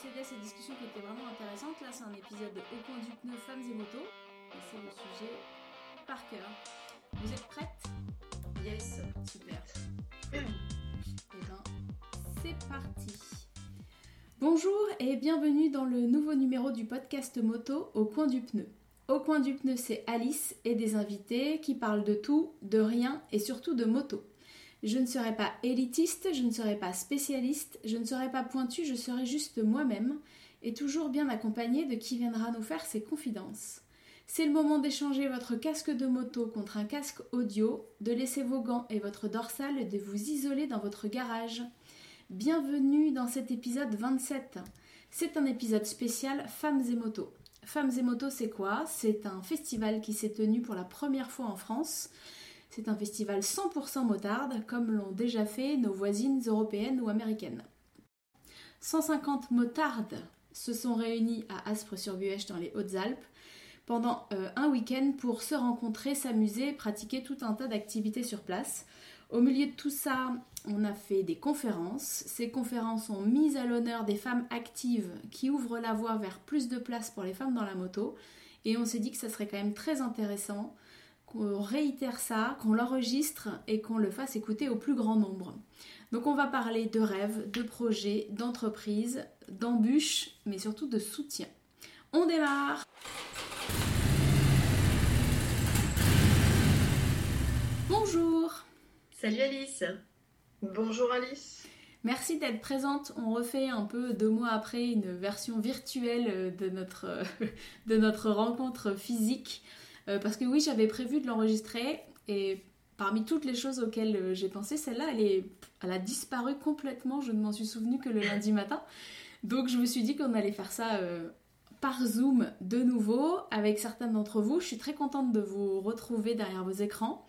accéder à ces discussions qui étaient vraiment intéressantes. Là, c'est un épisode de Au coin du pneu Femmes et motos. Et c'est le sujet par cœur. Vous êtes prêtes? Yes. Super. Eh ben, c'est parti. Bonjour et bienvenue dans le nouveau numéro du podcast moto Au coin du pneu. Au coin du pneu, c'est Alice et des invités qui parlent de tout, de rien et surtout de moto. Je ne serai pas élitiste, je ne serai pas spécialiste, je ne serai pas pointu, je serai juste moi-même et toujours bien accompagnée de qui viendra nous faire ses confidences. C'est le moment d'échanger votre casque de moto contre un casque audio, de laisser vos gants et votre dorsale et de vous isoler dans votre garage. Bienvenue dans cet épisode 27. C'est un épisode spécial Femmes et motos. Femmes et motos, c'est quoi? C'est un festival qui s'est tenu pour la première fois en France. C'est un festival 100% motarde, comme l'ont déjà fait nos voisines européennes ou américaines. 150 motardes se sont réunies à Aspres-sur-Buèche dans les Hautes-Alpes pendant euh, un week-end pour se rencontrer, s'amuser, pratiquer tout un tas d'activités sur place. Au milieu de tout ça, on a fait des conférences. Ces conférences ont mis à l'honneur des femmes actives qui ouvrent la voie vers plus de place pour les femmes dans la moto. Et on s'est dit que ça serait quand même très intéressant qu'on réitère ça, qu'on l'enregistre et qu'on le fasse écouter au plus grand nombre. Donc on va parler de rêves, de projets, d'entreprises, d'embûches, mais surtout de soutien. On démarre Bonjour Salut Alice Bonjour Alice Merci d'être présente. On refait un peu deux mois après une version virtuelle de notre, de notre rencontre physique. Euh, parce que oui, j'avais prévu de l'enregistrer et parmi toutes les choses auxquelles euh, j'ai pensé, celle-là, elle, est, elle a disparu complètement. Je ne m'en suis souvenu que le lundi matin. Donc je me suis dit qu'on allait faire ça euh, par Zoom de nouveau avec certains d'entre vous. Je suis très contente de vous retrouver derrière vos écrans.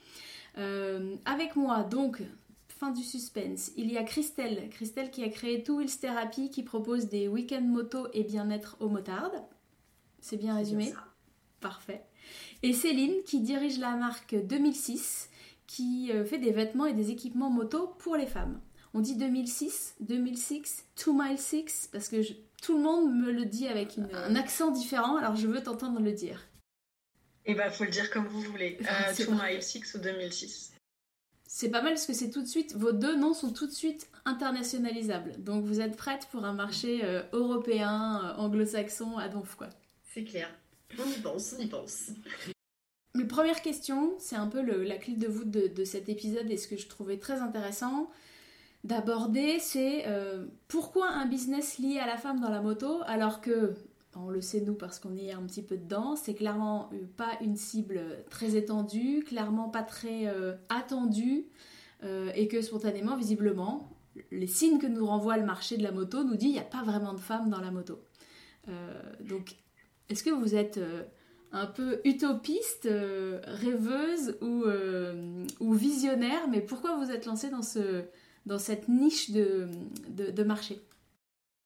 avec moi, donc, fin du suspense, il y a Christelle. Christelle qui a créé Two Wheels Therapy qui propose des week-ends moto et bien-être aux motardes. C'est bien résumé Parfait. Et Céline qui dirige la marque 2006 qui euh, fait des vêtements et des équipements moto pour les femmes. On dit 2006, 2006, 2 mile 6 parce que tout le monde me le dit avec un accent différent, alors je veux t'entendre le dire. Et eh bah, ben, faut le dire comme vous voulez. 2 euh, mile 6 ou 2006. C'est pas mal parce que c'est tout de suite, vos deux noms sont tout de suite internationalisables. Donc vous êtes prête pour un marché euh, européen, anglo-saxon à donf quoi. C'est clair. On y pense, on y pense. Ma première question, c'est un peu la clé de voûte de, cet épisode et ce que je trouvais très intéressant d'aborder, c'est euh, pourquoi un business lié à la femme dans la moto alors que, on le sait nous parce qu'on est un petit peu dedans, c'est clairement euh, pas une cible très étendue, clairement pas très euh, attendue et que spontanément, visiblement, les signes que nous renvoie le marché de la moto nous dit il n'y a pas vraiment de femmes dans la moto. donc est-ce que vous êtes euh, un peu utopiste, euh, rêveuse euh, ou, visionnaire Mais pourquoi vous êtes lancé dans, ce, dans cette niche de, marché?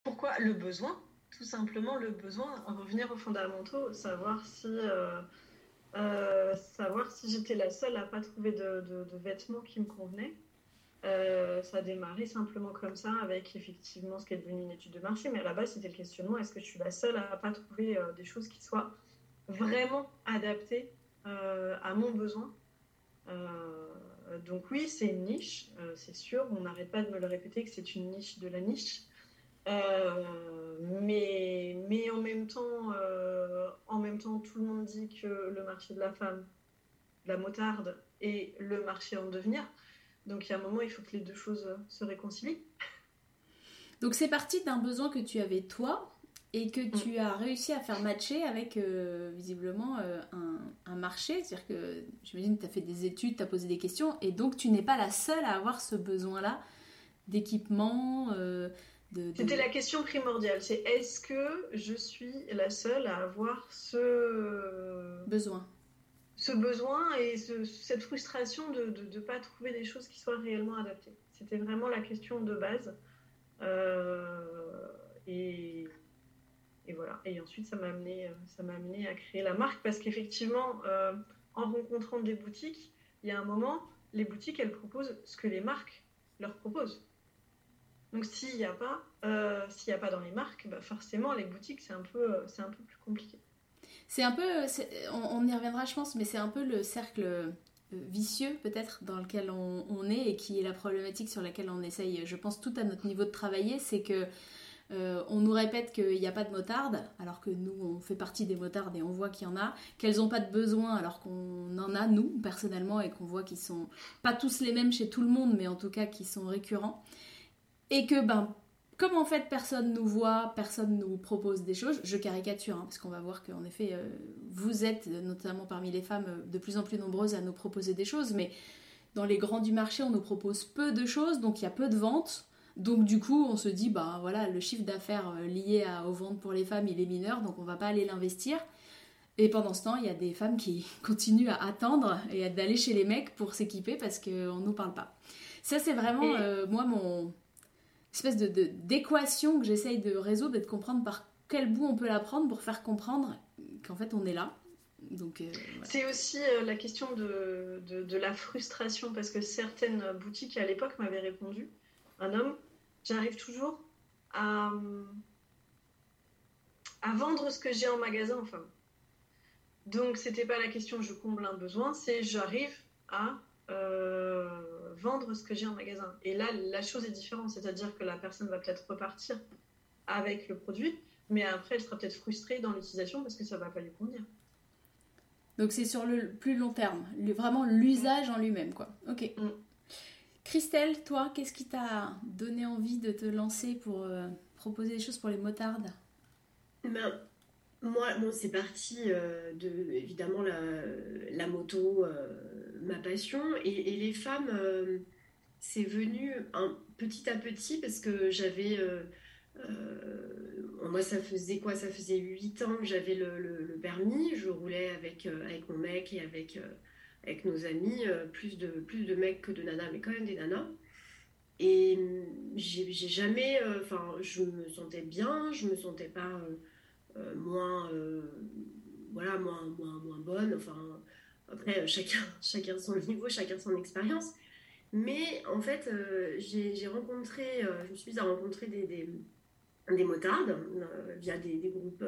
Pourquoi le besoin? Tout simplement le besoin, revenir aux fondamentaux, savoir si, savoir si j'étais la seule à pas trouver de vêtements qui me convenaient. Euh, ça a démarré simplement comme ça, avec effectivement ce qui est devenu une étude de marché. Mais à la base, c'était le questionnement est-ce que je suis la seule à ne pas trouver euh, des choses qui soient vraiment adaptées euh, à mon besoin? Donc, oui, c'est une niche, c'est sûr. On n'arrête pas de me le répéter que c'est une niche de la niche. mais, mais en, même temps, en même temps, tout le monde dit que le marché de la femme, la motarde, est le marché en devenir. Donc il y a un moment, il faut que les deux choses se réconcilient. Donc c'est parti d'un besoin que tu avais toi et que tu mm. as réussi à faire matcher avec euh, visiblement euh, un, marché. C'est-à-dire que j'imagine que tu as fait des études, tu as posé des questions et donc tu n'es pas la seule à avoir ce besoin-là d'équipement. Euh, de, C'était la question primordiale, c'est est-ce que je suis la seule à avoir ce besoin ce besoin et cette frustration de ne pas trouver des choses qui soient réellement adaptées. C'était vraiment la question de base. Euh, et, voilà. Et ensuite, ça m'a amené, ça m'a amené à créer la marque parce qu'effectivement, euh, en rencontrant des boutiques, il y a un moment, les boutiques, elles proposent ce que les marques leur proposent. Donc s'il n'y a pas, euh, n'y a pas dans les marques, bah, forcément les boutiques euh, c'est un peu plus compliqué. C'est un peu, on, y reviendra je pense, mais c'est un peu le cercle vicieux peut-être dans lequel on, est et qui est la problématique sur laquelle on essaye, je pense, tout à notre niveau de travailler, c'est que euh, on nous répète qu'il n'y a pas de motarde, alors que nous, on fait partie des motardes et on voit qu'il y en a. Qu'elles n'ont pas de besoin, alors qu'on en a, nous, personnellement, et qu'on voit qu'ils sont pas tous les mêmes chez tout le monde, mais en tout cas qui sont récurrents. Et que, ben, comme en fait personne nous voit, personne nous propose des choses, je caricature, hein, parce qu'on va voir qu'en effet, euh, vous êtes, notamment parmi les femmes, de plus en plus nombreuses à nous proposer des choses, mais dans les grands du marché, on nous propose peu de choses, donc il y a peu de ventes. Donc du coup, on se dit, bah voilà, le chiffre d'affaires euh, lié à, aux ventes pour les femmes, il est mineur, donc on va pas aller l'investir. Et pendant ce temps, il y a des femmes qui continuent à attendre et d'aller chez les mecs pour s'équiper parce qu'on nous parle pas. Ça, c'est vraiment, euh, moi, mon espèce de, d'équation que j'essaye de résoudre et de comprendre par quel bout on peut la prendre pour faire comprendre qu'en fait, on est là. Donc, euh, C'est aussi la question de, de, de, la frustration parce que certaines boutiques à l'époque m'avaient répondu, un homme j'arrive toujours à, à vendre ce que j'ai en magasin, enfin. Donc, c'était pas la question je comble un besoin, c'est j'arrive à euh, vendre ce que j'ai en magasin. Et là, la chose est différente, c'est-à-dire que la personne va peut-être repartir avec le produit, mais après, elle sera peut-être frustrée dans l'utilisation parce que ça va pas lui convenir. Donc, c'est sur le plus long terme, vraiment l'usage en lui-même, quoi. Ok. Mm. Christelle, toi, qu'est-ce qui t'a donné envie de te lancer pour euh, proposer des choses pour les motardes ben, Moi, bon, c'est parti euh, de, évidemment, la, moto, euh, ma passion. Et, les femmes, c'est venu petit à petit parce que j'avais... moi, ça faisait quoi? Ça faisait 8 ans que j'avais le, permis. Je roulais avec, avec mon mec et avec avec nos amis, euh, plus, de, plus de mecs que de nanas, mais quand même des nanas. Et j'ai jamais, euh, enfin, je me sentais bien, je me sentais pas euh, moins, voilà, moins, moins, moins bonne. Enfin, après, chacun, chacun son niveau, chacun son expérience. Mais en fait, j'ai rencontré, je me suis à rencontrer des, des, motardes via des, groupes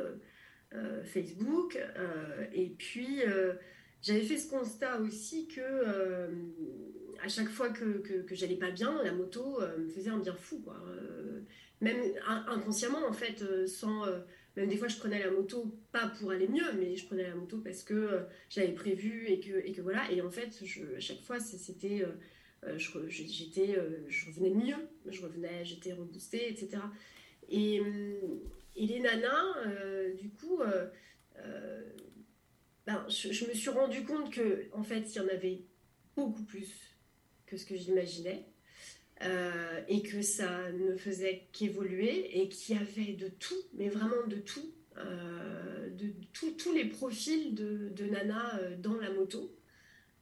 Facebook. et puis, j'avais fait ce constat aussi que euh, à chaque fois que, que, j'allais pas bien, la moto euh, me faisait un bien fou. Quoi. Euh, même inconsciemment, en fait, sans. Même des fois, je prenais la moto pas pour aller mieux, mais je prenais la moto parce que j'avais prévu et que, et que voilà. Et en fait, je, à chaque fois, c'était. j'étais, je revenais mieux, je revenais, j'étais reboostée, etc. Et, les nanas, du coup, ben, je, me suis rendu compte que en fait, il y en avait beaucoup plus que ce que j'imaginais. Euh, et que ça ne faisait qu'évoluer et qu'il y avait de tout, mais vraiment de tout, euh, de tous les profils de, Nana euh, dans la moto.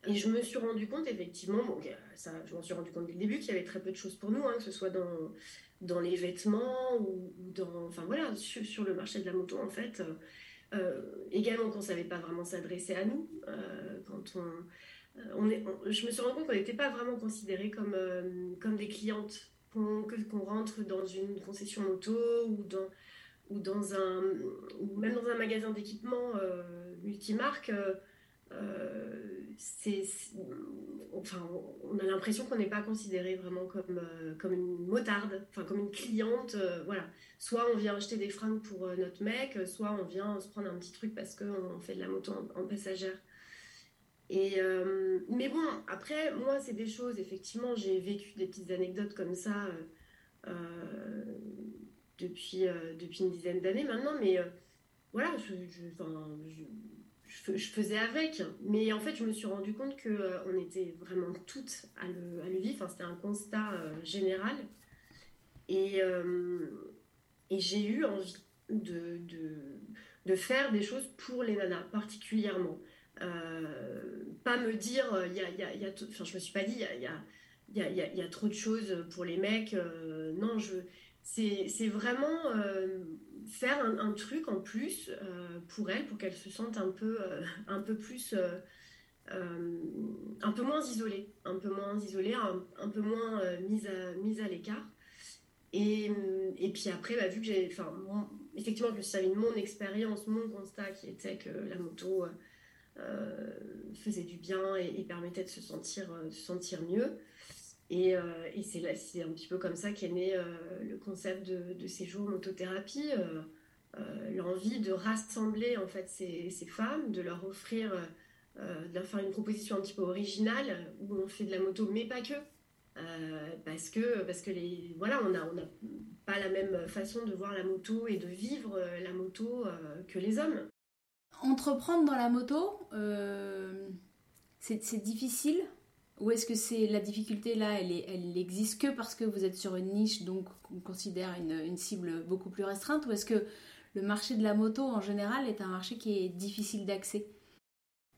Et je me suis rendu compte, effectivement, bon, ça, je m'en suis rendu compte dès le début qu'il y avait très peu de choses pour nous, hein, que ce soit dans, dans les vêtements ou, dans. Enfin voilà, sur, le marché de la moto, en fait, euh, également qu'on ne savait pas vraiment s'adresser à nous. Quand on, on est, je me suis rendu compte qu'on n'était pas vraiment considérés comme, comme des clientes, qu'on rentre dans une concession moto ou dans, ou dans un, ou même dans un magasin d'équipement multimarque. c'est, enfin, on a l'impression qu'on n'est pas considéré vraiment comme, comme une motarde, enfin comme une cliente, voilà soit on vient acheter des fringues pour euh, notre mec, euh, soit on vient se prendre un petit truc parce qu'on fait de la moto en, passagère. Euh, mais bon, après, moi, c'est des choses, effectivement, j'ai vécu des petites anecdotes comme ça depuis, depuis une dizaine d'années maintenant, mais voilà, je, faisais avec. Mais en fait, je me suis rendu compte qu'on était vraiment toutes à le, vivre, c'était un constat général. Et, j'ai eu envie de, faire des choses pour les nanas, particulièrement. Euh, pas me dire, il y a, y a, enfin, je me suis pas dit, il y a, y, a, y, y a, trop de choses pour les mecs. Euh, non, c'est vraiment euh, faire un, truc en plus pour elles, pour qu'elles se sentent un peu, un peu plus. un peu moins isolées, un peu moins isolées, un, un peu moins mises à, mise à l'écart. Et, et puis après, bah, vu que j'ai, effectivement, je me suis servi de mon expérience, mon constat qui était que la moto euh, faisait du bien et, permettait de se sentir, euh, se sentir mieux. Et, euh, et c'est, c'est un petit peu comme ça qu'est né le concept de, de séjour motothérapie. l'envie de rassembler en fait ces, ces femmes, de leur offrir, de leur faire une proposition un petit peu originale où on fait de la moto, mais pas que. parce que parce que les voilà on a on a pas la même façon de voir la moto et de vivre la moto que les hommes Entreprendre dans la moto, euh, c'est difficile Ou est-ce que c'est la difficulté là, elle, existe que parce que vous êtes sur une niche, donc on considère une, cible beaucoup plus restreinte Ou est-ce que le marché de la moto en général est un marché qui est difficile d'accès?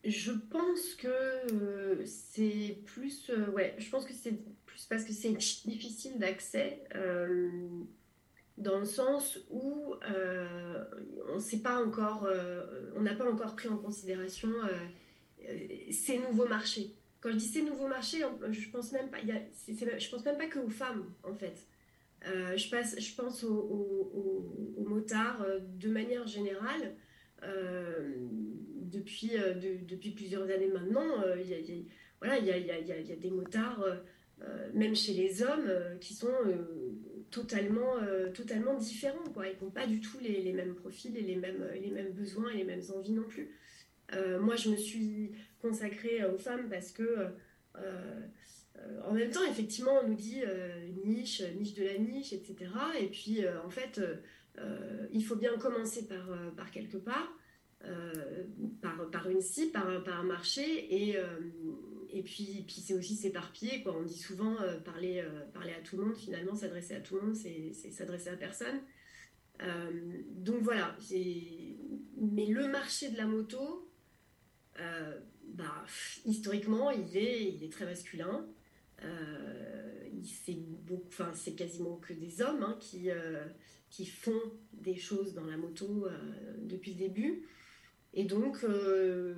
Je pense que euh, c'est plus, euh, je pense que c'est plus parce que c'est difficile d'accès dans le sens où euh, on sait pas encore, euh, on n'a pas encore pris en considération euh, ces nouveaux marchés. Quand je dis ces nouveaux marchés, je pense même pas, je pense même pas que aux femmes en fait. je, pense aux, motards de manière générale. depuis, plusieurs années maintenant, il y a, voilà, il y a, des motards, même chez les hommes, qui sont totalement, euh, totalement différents. Ils n'ont pas du tout les, mêmes profils et les mêmes, besoins et les mêmes envies non plus. Euh, moi, je me suis consacrée aux femmes parce que, euh, en même temps, effectivement, on nous dit niche, niche de la niche, etc. Et puis, en fait, il faut bien commencer par, quelque part. par, par une cible, par, par un marché, et, et puis, puis c'est aussi s'éparpiller. On dit souvent euh, parler, euh, parler à tout le monde, finalement, s'adresser à tout le monde, c'est, s'adresser à personne. Euh, donc voilà. Mais le marché de la moto, bah, historiquement, il est, il est très masculin. c'est, c'est quasiment que des hommes hein, qui, qui font des choses dans la moto depuis le début. Et donc, euh,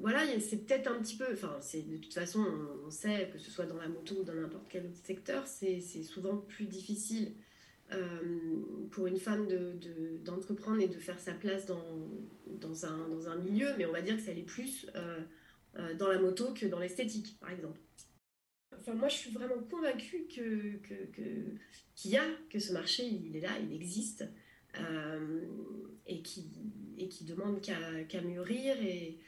voilà, c'est peut-être un petit peu, enfin, de toute façon, on, sait que ce soit dans la moto ou dans n'importe quel autre secteur, c'est souvent plus difficile euh, pour une femme d'entreprendre de, et de faire sa place dans, un, milieu, mais on va dire que ça allait plus euh, dans la moto que dans l'esthétique, par exemple. Enfin, moi, je suis vraiment convaincue que qu'il y a, que ce marché, il est là, il existe. et qui, et qui demande qu'à mûrir et,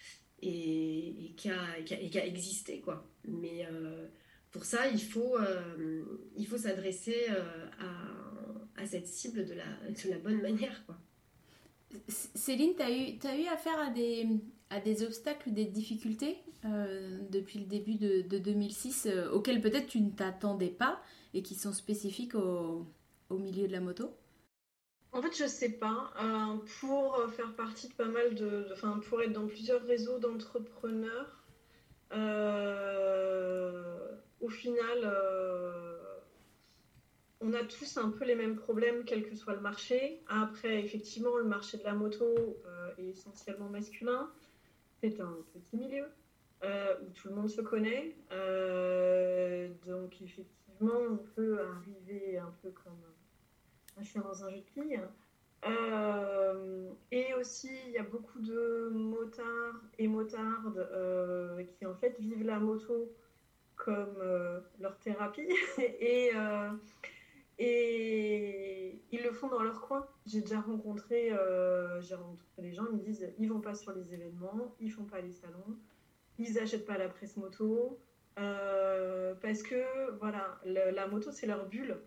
et, qu'à exister. Quoi. Mais euh, pour ça, il faut, euh, faut s'adresser euh, à, à, cette cible de la, de la bonne manière. Quoi. Céline, tu as eu, as eu affaire à des, à des obstacles, des difficultés depuis le début de, de 2006 auxquels peut-être tu ne t'attendais pas et qui sont spécifiques au, au milieu de la moto? En fait, je sais pas. Euh, pour faire partie de pas mal de. Enfin, pour être dans plusieurs réseaux d'entrepreneurs, euh, au final, euh, on a tous un peu les mêmes problèmes, quel que soit le marché. Après, effectivement, le marché de la moto est essentiellement masculin. C'est un petit milieu où tout le monde se connaît. donc, effectivement, on peut arriver un peu comme je suis dans un jeu de quilles. Euh, et aussi, il y a beaucoup de motards et motardes euh, qui en fait vivent la moto comme euh, leur thérapie et, et ils le font dans leur coin. J'ai déjà rencontré, j'ai rencontré des gens, ils me disent ils vont pas sur les événements, ils font pas les salons, ils achètent pas la presse moto parce que voilà, la moto c'est leur bulle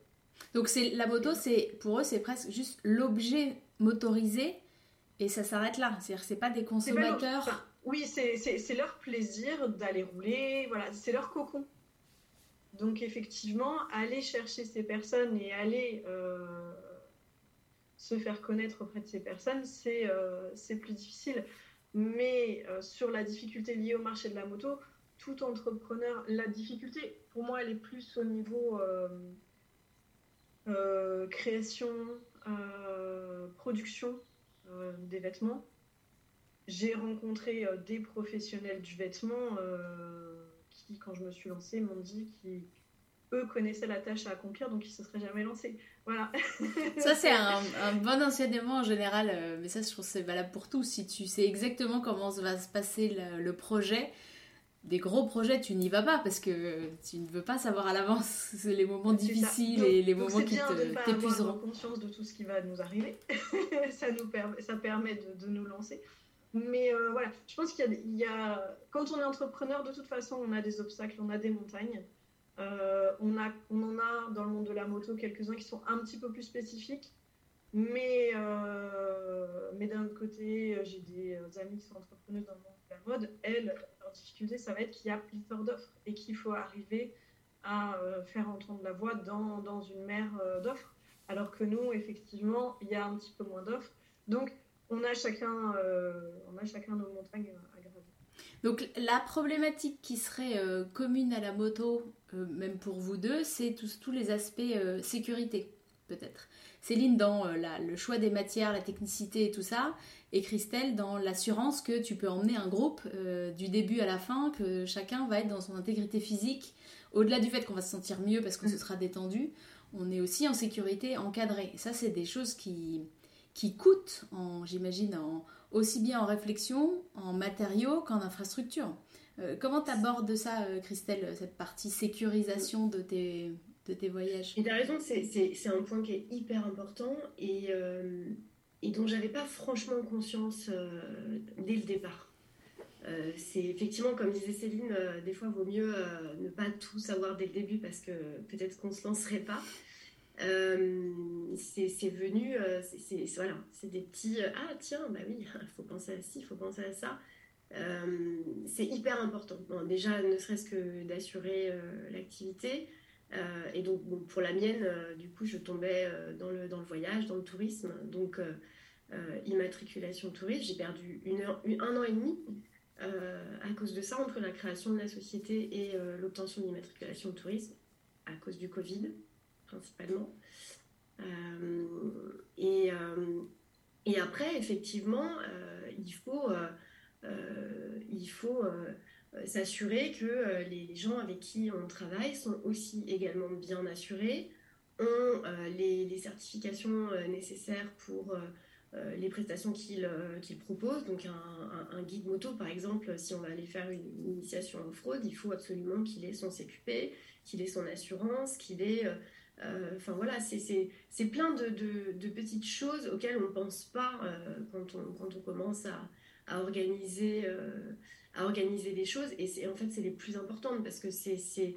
donc c'est la moto, c'est pour eux c'est presque juste l'objet motorisé et ça s'arrête là. C'est-à-dire c'est pas des consommateurs. oui, c'est leur plaisir d'aller rouler, voilà, c'est leur cocon. Donc effectivement, aller chercher ces personnes et aller euh, se faire connaître auprès de ces personnes, c'est euh, plus difficile. Mais euh, sur la difficulté liée au marché de la moto, tout entrepreneur, la difficulté, pour moi, elle est plus au niveau euh, création, euh, production euh, des vêtements. J'ai rencontré des professionnels du vêtement qui, quand je me suis lancée, m'ont dit eux connaissaient la tâche à accomplir, donc ils se seraient jamais lancés. Voilà. ça, c'est un, bon enseignement en général, mais ça, je trouve c'est valable pour tout. Si tu sais exactement comment va se passer le, projet, des gros projets, tu n'y vas pas parce que tu ne veux pas savoir à l'avance les moments difficiles et les moments qui t'épuiseront. conscience de tout ce qui va nous arriver. ça, nous permet, ça permet de, nous lancer. Mais euh, voilà, je pense qu'il y, y, a. Quand on est entrepreneur, de toute façon, on a des obstacles, on a des montagnes. Euh, on, a, on en a dans le monde de la moto quelques-uns qui sont un petit peu plus spécifiques. Mais, euh, mais d'un autre côté, j'ai des amis qui sont entrepreneurs dans le monde de la mode. Elles, leur difficulté, ça va être qu'il y a pléthore d'offres et qu'il faut arriver à euh, faire entendre la voix dans, dans une mer d'offres. Alors que nous, effectivement, il y a un petit peu moins d'offres. Donc, on a chacun, on a chacun nos montagnes donc la problématique qui serait euh, commune à la moto, euh, même pour vous deux, c'est tous, tous les aspects euh, sécurité, peut-être. Céline dans le choix des matières, la technicité et tout ça, et Christelle dans l'assurance que tu peux emmener un groupe du début à la fin, que chacun va être dans son intégrité physique. Au-delà du fait qu'on va se sentir mieux parce que ce sera détendu, on est aussi en sécurité encadrée. Et ça, c'est des choses qui, qui coûtent, j'imagine, aussi bien en réflexion, en matériaux qu'en infrastructure. Euh, comment tu abordes ça, euh, Christelle, cette partie sécurisation de tes, de tes voyages Et tu as raison, c'est un point qui est hyper important et, euh, et dont j'avais pas franchement conscience dès le départ. c'est effectivement, comme disait Céline, des fois, il vaut mieux ne pas tout savoir dès le début parce que peut-être qu'on ne se lancerait pas. Euh, c'est venu, euh, c'est des petits euh, ah tiens bah oui, il faut penser à ci, il faut penser à ça. c'est hyper important. déjà, ne serait-ce que d'assurer l'activité. Et donc pour la mienne, du coup, je tombais dans le dans le voyage, dans le tourisme. Donc immatriculation touriste, j'ai perdu un an et demi à cause de ça entre la création de la société et l'obtention de tourisme à cause du Covid principalement. Euh, et, euh, et, après, effectivement, euh, il faut, il faut s'assurer que les gens avec qui on travaille sont aussi également bien assurés, ont les, certifications nécessaires pour les prestations qu'ils proposent. Donc un, guide moto, par exemple, si on va aller faire une, initiation en fraude, il faut absolument qu'il ait son CQP, qu'il ait son assurance, qu'il ait euh, enfin voilà, c'est plein de, de, petites choses auxquelles on ne pense pas euh, quand, on, quand on commence à, à organiser, euh, à organiser des choses. Et en fait, c'est les plus importantes parce que c'est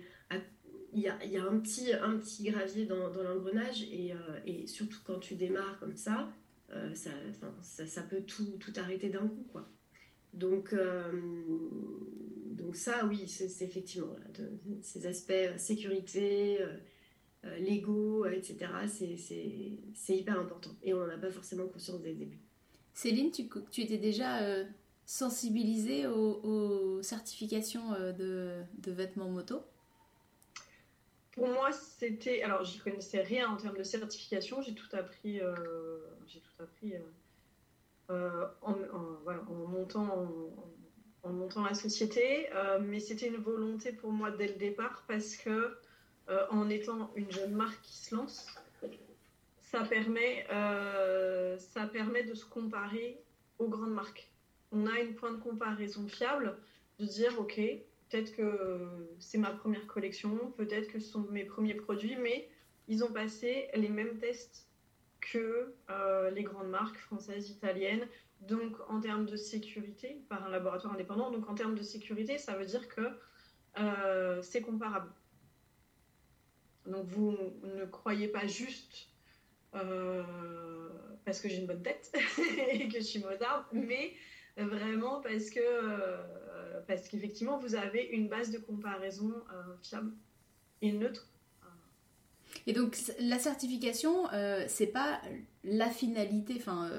il y a, y a, un, petit, un petit gravier dans, dans l'engrenage et, et, surtout quand tu démarres comme ça, ça, ça, ça, peut tout, tout arrêter d'un coup. Quoi. Donc, donc ça, oui, c'est effectivement ces aspects sécurité, euh, l'ego, euh, etc. C'est hyper important. Et on n'en a pas forcément conscience dès le début. Céline, tu, tu étais déjà euh, sensibilisée aux, certifications de, de, vêtements moto? Pour moi, c'était. Alors, j'y connaissais rien en termes de certification. J'ai tout appris. J'ai tout appris. en, voilà, en, montant, la société, mais c'était une volonté pour moi dès le départ parce que euh, en étant une jeune marque qui se lance, euh, ça permet de se comparer aux grandes marques. On a une point de comparaison fiable de dire, OK, peut-être que c'est ma première collection, peut-être que ce sont mes premiers produits, mais ils ont passé les mêmes tests que euh, les grandes marques françaises, italiennes. Donc, en termes de sécurité, par un laboratoire indépendant, donc en termes de sécurité, ça veut dire que c'est comparable. Donc vous ne croyez pas juste euh, parce que j'ai une bonne tête et que je suis motarde, mais vraiment parce que euh, parce qu'effectivement vous avez une base de comparaison euh, fiable et neutre. Et donc la certification, c'est pas la finalité, enfin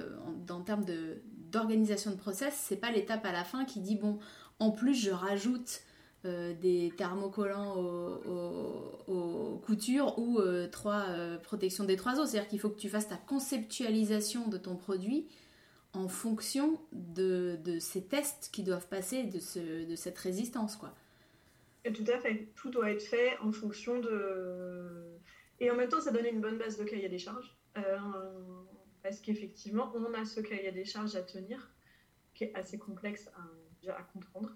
en, termes de d'organisation de process, c'est pas l'étape à la fin qui dit bon, en plus je rajoute euh, des thermocollants aux, coutures ou euh, trois euh, protections des trois os. C'est-à-dire qu'il faut que tu fasses ta conceptualisation de ton produit en fonction de, ces tests qui doivent passer de, ce, de cette résistance. quoi. Et tout à fait. Tout doit être fait en fonction de. Et en même temps, ça donne une bonne base de cahier des charges. Euh, parce qu'effectivement, on a ce cahier des charges à tenir, qui est assez complexe à, à comprendre.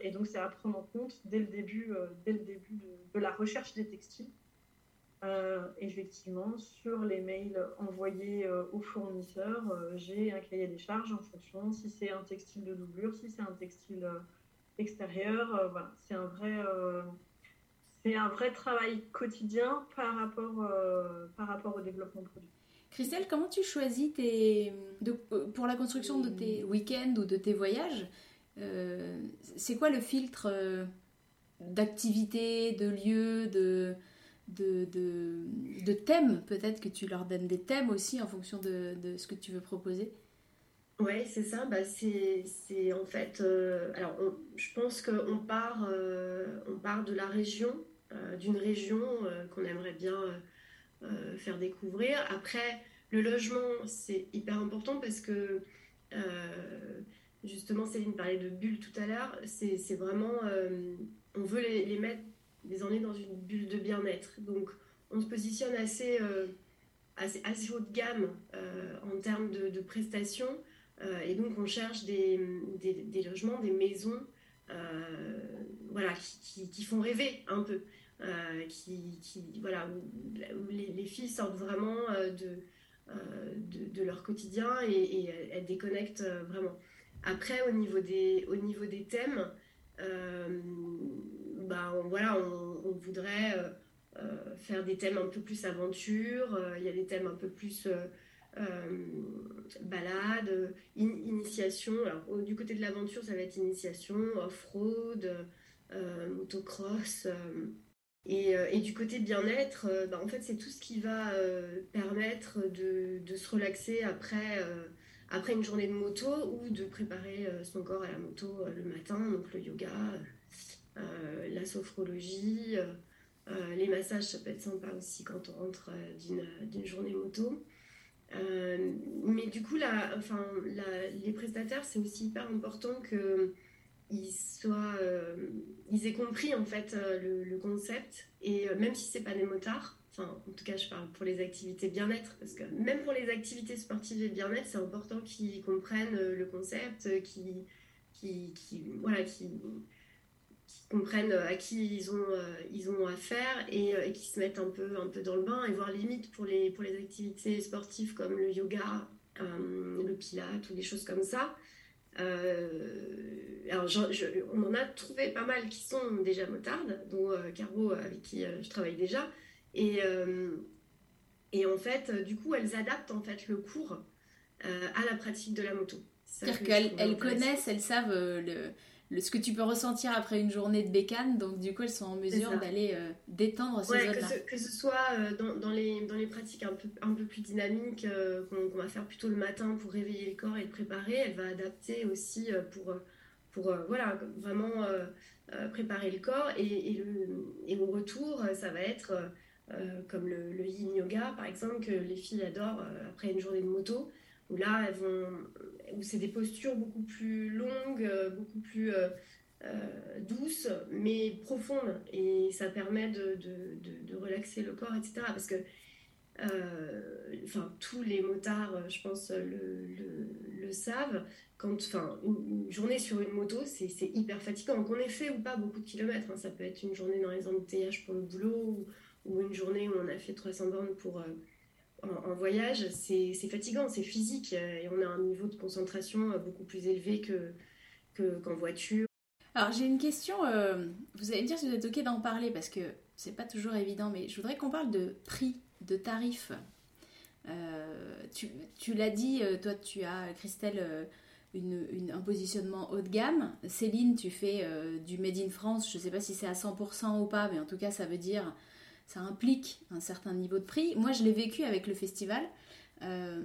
Et donc, c'est à prendre en compte dès le début, euh, dès le début de, la recherche des textiles. Euh, effectivement, sur les mails envoyés aux fournisseurs, j'ai un cahier des charges en fonction si c'est un textile de doublure, si c'est un textile extérieur. Euh, voilà, c'est un vrai euh, c'est un vrai travail quotidien par rapport, euh, par rapport au développement produit. Christelle, comment tu choisis tes, pour la construction de tes week-ends ou de tes voyages C'est quoi le filtre d'activité, de lieu, de, de, de, thèmes Peut-être que tu leur donnes des thèmes aussi en fonction de, de ce que tu veux proposer Ouais, c'est ça. Bah, c'est en fait. Euh, alors, je pense qu'on part, euh, part de la région, euh, d'une région qu'on aimerait bien faire découvrir. Après, le logement, c'est hyper important parce que, justement, Céline parlait de bulles tout à l'heure. C'est vraiment. on veut les, mettre, les emmener dans une bulle de bien-être. Donc, on se positionne assez. Assez, assez, haut de gamme en termes de, prestations. Euh, et donc, on cherche des, des, logements, des maisons euh, voilà, qui, font rêver un peu. Euh, qui, voilà, où, les, filles sortent vraiment de, de, de, leur quotidien et, elles déconnectent vraiment. Après, au niveau des, au niveau des thèmes, bah, on, voilà, on, voudrait faire des thèmes un peu plus aventure, il y a des thèmes un peu plus euh, balade, initiation. Alors, du côté de l'aventure, ça va être initiation, off-road, euh, motocross. Euh, et, du côté bien-être, bah, en fait, c'est tout ce qui va permettre de, se relaxer après, après une journée de moto ou de préparer son corps à la moto le matin, donc le yoga, la sophrologie. les massages, ça peut être sympa aussi quand on rentre d'une journée moto. Euh, mais du coup, enfin, les prestataires, c'est aussi hyper important euh, ils aient compris en fait euh, le, concept. Et même si c'est pas des motards, enfin, en tout cas, je parle pour les activités bien-être, parce que même pour les activités sportives et bien-être, c'est important qu'ils comprennent le concept, qui, qui, voilà, qui comprennent euh, à qui ils ont, euh, ils ont affaire et, euh, et, qui se mettent un peu, un peu dans le bain et voir limite pour les, pour les activités sportives comme le yoga, le pilate ou des choses comme ça. alors, on en a trouvé pas mal qui sont déjà motardes, dont Caro avec qui je travaille déjà. Et, et en fait, du coup, elles adaptent en fait le cours à la pratique de la moto. C'est-à-dire qu'elles connaissent, elles savent le ce que tu peux ressentir après une journée de bécane. Donc, du coup, elles sont en mesure d'aller euh, détendre ces ouais, zones-là. Que, ce soit euh, dans, dans, les, dans les pratiques un peu, un peu plus dynamiques euh, qu'on va faire plutôt le matin pour réveiller le corps et le préparer, elle va adapter aussi pour, pour voilà, vraiment préparer le corps. Et, et, le, et au retour, ça va être comme le, le, yin yoga, par exemple, que les filles adorent après une journée de moto où là, elles vont, où c'est des postures beaucoup plus longues, euh, beaucoup plus euh, euh, douces, mais profondes. Et ça permet de, de, de, relaxer le corps, etc. Parce que tous les motards, je pense, le, le, savent. Quand, enfin, une, journée sur une moto, c'est hyper fatigant. Qu'on ait fait ou pas beaucoup de kilomètres, hein. ça peut être une journée dans les embouteillages pour le boulot ou, ou, une journée où on a fait 300 bornes pour, en, voyage, c'est fatigant, c'est physique euh, et on a un niveau de concentration euh, beaucoup plus élevé qu'en que, voiture. Alors j'ai une question, euh, vous allez me dire si vous êtes ok d'en parler parce que c'est pas toujours évident, mais je voudrais qu'on parle de prix, de tarifs. tu, l'as dit, toi tu as, Christelle, un positionnement haut de gamme. Céline, tu fais du Made in France, je sais pas si c'est à 100% ou pas, mais en tout cas ça veut dire ça implique un certain niveau de prix. Moi, je l'ai vécu avec le festival. Euh,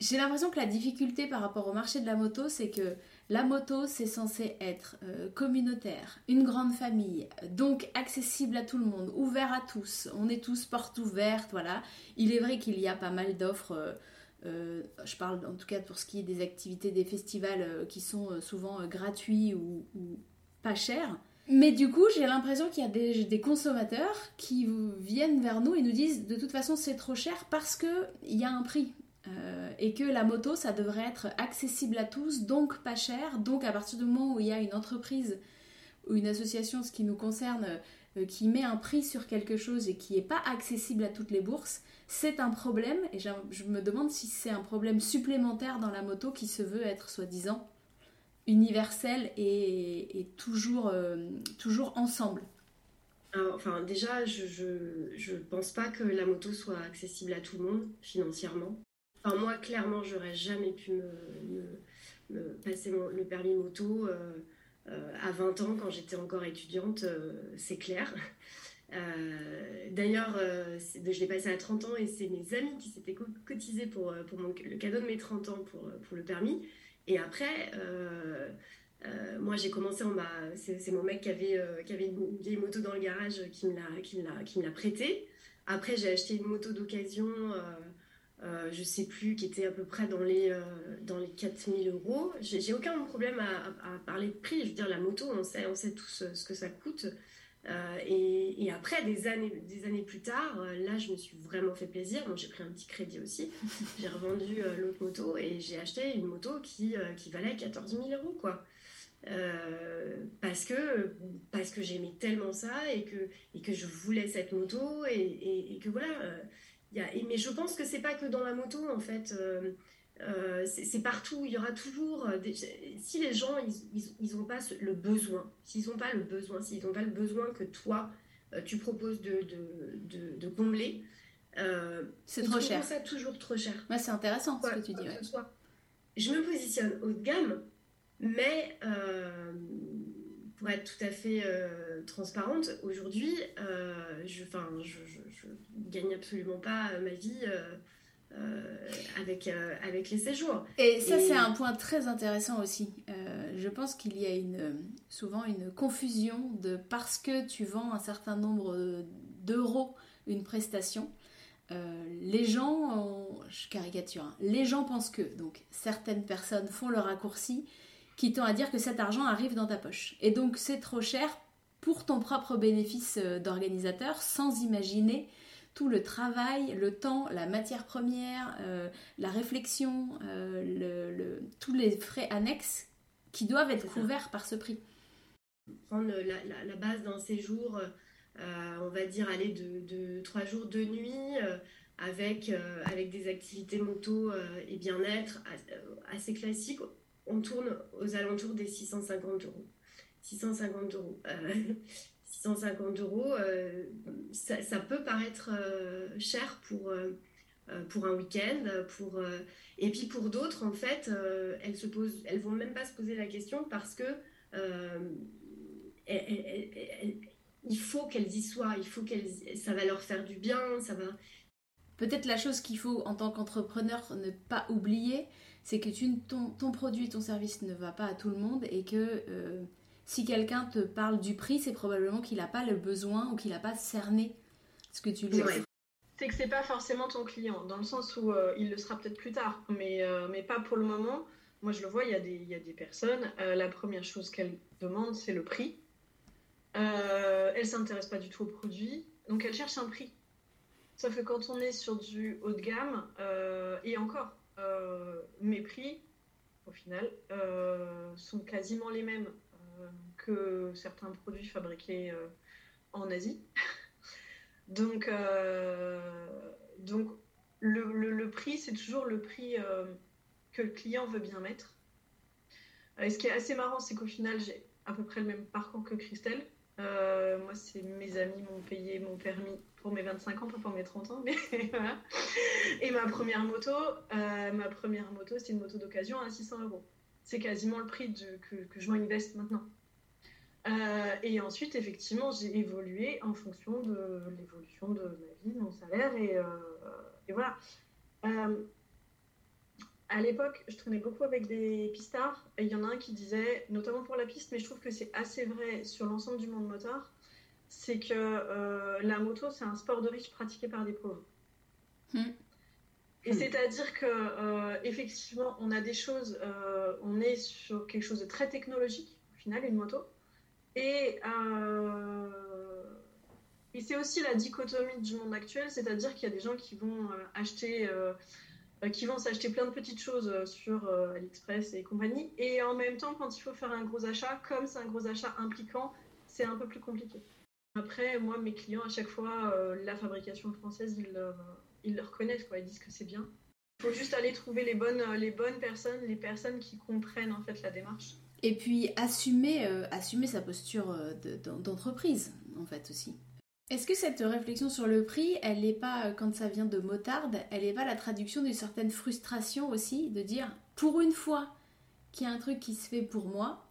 j'ai l'impression que la difficulté par rapport au marché de la moto, c'est que la moto, c'est censé être euh, communautaire, une grande famille, donc accessible à tout le monde, ouvert à tous. On est tous porte ouverte, voilà. Il est vrai qu'il y a pas mal d'offres. Euh, je parle en tout cas pour ce qui est des activités des festivals qui sont souvent gratuits ou, pas cher. Mais du coup, j'ai l'impression qu'il y a des, consommateurs qui viennent vers nous et nous disent de toute façon c'est trop cher parce qu'il y a un prix. Euh, et que la moto, ça devrait être accessible à tous, donc pas cher. Donc à partir du moment où il y a une entreprise ou une association, ce qui nous concerne, euh, qui met un prix sur quelque chose et qui n'est pas accessible à toutes les bourses, c'est un problème. Et je me demande si c'est un problème supplémentaire dans la moto qui se veut être soi-disant universel et, toujours, euh, toujours ensemble. enfin, déjà, je, je, pense pas que la moto soit accessible à tout le monde financièrement. Enfin, moi, clairement, j'aurais jamais pu me, passer le permis moto euh, euh, à 20 ans quand j'étais encore étudiante, c'est clair. D'ailleurs, je l'ai passé à 30 ans et c'est mes amis qui s'étaient cotisés pour, pour le cadeau de mes 30 ans pour, pour le permis. Et après, euh, euh, moi j'ai commencé en ma. C'est mon mec qui avait, euh, qui avait une vieille moto dans le garage qui me l'a, qui l'a prêtée. Après, j'ai acheté une moto d'occasion, je sais plus, qui était à peu près dans les, dans les 4000 euros. J'ai aucun problème à, parler de prix. Je veux dire, la moto, on sait, on sait tous ce que ça coûte. Euh, et, après, des années, des années plus tard, euh, là, je me suis vraiment fait plaisir. Bon, j'ai pris un petit crédit aussi. j'ai revendu euh, l'autre moto et j'ai acheté une moto qui, qui valait 14 000 euros, quoi. parce que, parce que j'aimais tellement ça et que, et que je voulais cette moto et, que voilà. y a, mais je pense que c'est pas que dans la moto, en fait. Euh, c'est partout, il y aura toujours. Euh, si les gens, ils n'ont pas le besoin, s'ils n'ont pas le besoin, s'ils n'ont pas le besoin que toi, euh, tu proposes de, de, de, combler, c'est trop cher. ça toujours trop cher. c'est intéressant ce que tu dis. Je me positionne haut de gamme, mais pour être tout à fait transparente, aujourd'hui, je, je, je, je, gagne absolument pas ma vie euh, avec, euh, avec les séjours. Et ça, c'est un point très intéressant aussi. Euh, je pense qu'il y a une, souvent une confusion de parce que tu vends un certain nombre d'euros une prestation. les gens, je caricature, hein, les gens pensent que, donc certaines personnes font le raccourci qui tend à dire que cet argent arrive dans ta poche. Et donc c'est trop cher pour ton propre bénéfice d'organisateur sans imaginer tout le travail, le temps, la matière première, euh, la réflexion, euh, le, tous les frais annexes qui doivent être couverts par ce prix. Prendre la, base d'un séjour, euh, on va dire aller de, trois jours, de nuit, avec, avec des activités moto et bien-être assez classiques, on tourne aux alentours des 650 euros. 650 euros. 150 euros, euh, ça, peut paraître euh, cher pour, euh, pour un week-end. Pour, et puis pour d'autres, en fait, elles se posent, elles vont même pas se poser la question parce que il faut qu'elles y soient, il faut qu'elles, ça va leur faire du bien, ça va. Peut-être la chose qu'il faut en tant qu'entrepreneur ne pas oublier, c'est que tu, ton, ton, produit, ton service ne va pas à tout le monde et que si quelqu'un te parle du prix, c'est probablement qu'il n'a pas le besoin ou qu'il n'a pas cerné ce que tu lui offres. C'est que c'est pas forcément ton client, dans le sens où euh, il le sera peut-être plus tard, mais, euh, mais pas pour le moment. Moi, je le vois, il y a des, il y a des personnes, euh, la première chose qu'elles demandent, c'est le prix. elles ne s'intéressent pas du tout au produit, donc elles cherchent un prix. Sauf que quand on est sur du haut de gamme, et encore, mes prix, au final, sont quasiment les mêmes que certains produits fabriqués euh, en Asie. donc, euh, donc le, prix, c'est toujours le prix euh, que le client veut bien mettre. Et ce qui est assez marrant, c'est qu'au final, j'ai à peu près le même parcours que Christelle. moi, c'est mes amis m'ont payé mon permis pour mes 25 ans, pas pour mes 30 ans. Et ma première moto, ma première moto, c'est une moto d'occasion à 600 euros. C'est quasiment le prix que, que, je m'investe maintenant. Euh, et ensuite, effectivement, j'ai évolué en fonction de l'évolution de ma vie, de mon salaire, et, euh, voilà. Euh, à l'époque, je traînais beaucoup avec des pistards, et il y en a un qui disait, notamment pour la piste, mais je trouve que c'est assez vrai sur l'ensemble du monde moteur, c'est que la moto, c'est un sport de riche pratiqué par des pauvres. Hmm. Et c'est-à-dire que effectivement, on a des choses, on est sur quelque chose de très technologique, au final, une moto. Et, et c'est aussi la dichotomie du monde actuel, c'est-à-dire qu'il y a des gens qui vont acheter qui vont s'acheter plein de petites choses sur AliExpress et compagnie. Et en même temps, quand il faut faire un gros achat, comme c'est un gros achat impliquant, c'est un peu plus compliqué. Après, moi, mes clients, à chaque fois, la fabrication française, ils, ils le reconnaissent, quoi. ils disent que c'est bien. Il faut juste aller trouver les bonnes, les bonnes personnes, les personnes qui comprennent en fait la démarche. Et puis assumer, euh, assumer sa posture euh, d'entreprise, en fait aussi. Est-ce que cette réflexion sur le prix, elle n'est pas, euh, quand ça vient de motarde, elle n'est pas la traduction d'une certaine frustration aussi, de dire, pour une fois qu'il y a un truc qui se fait pour moi,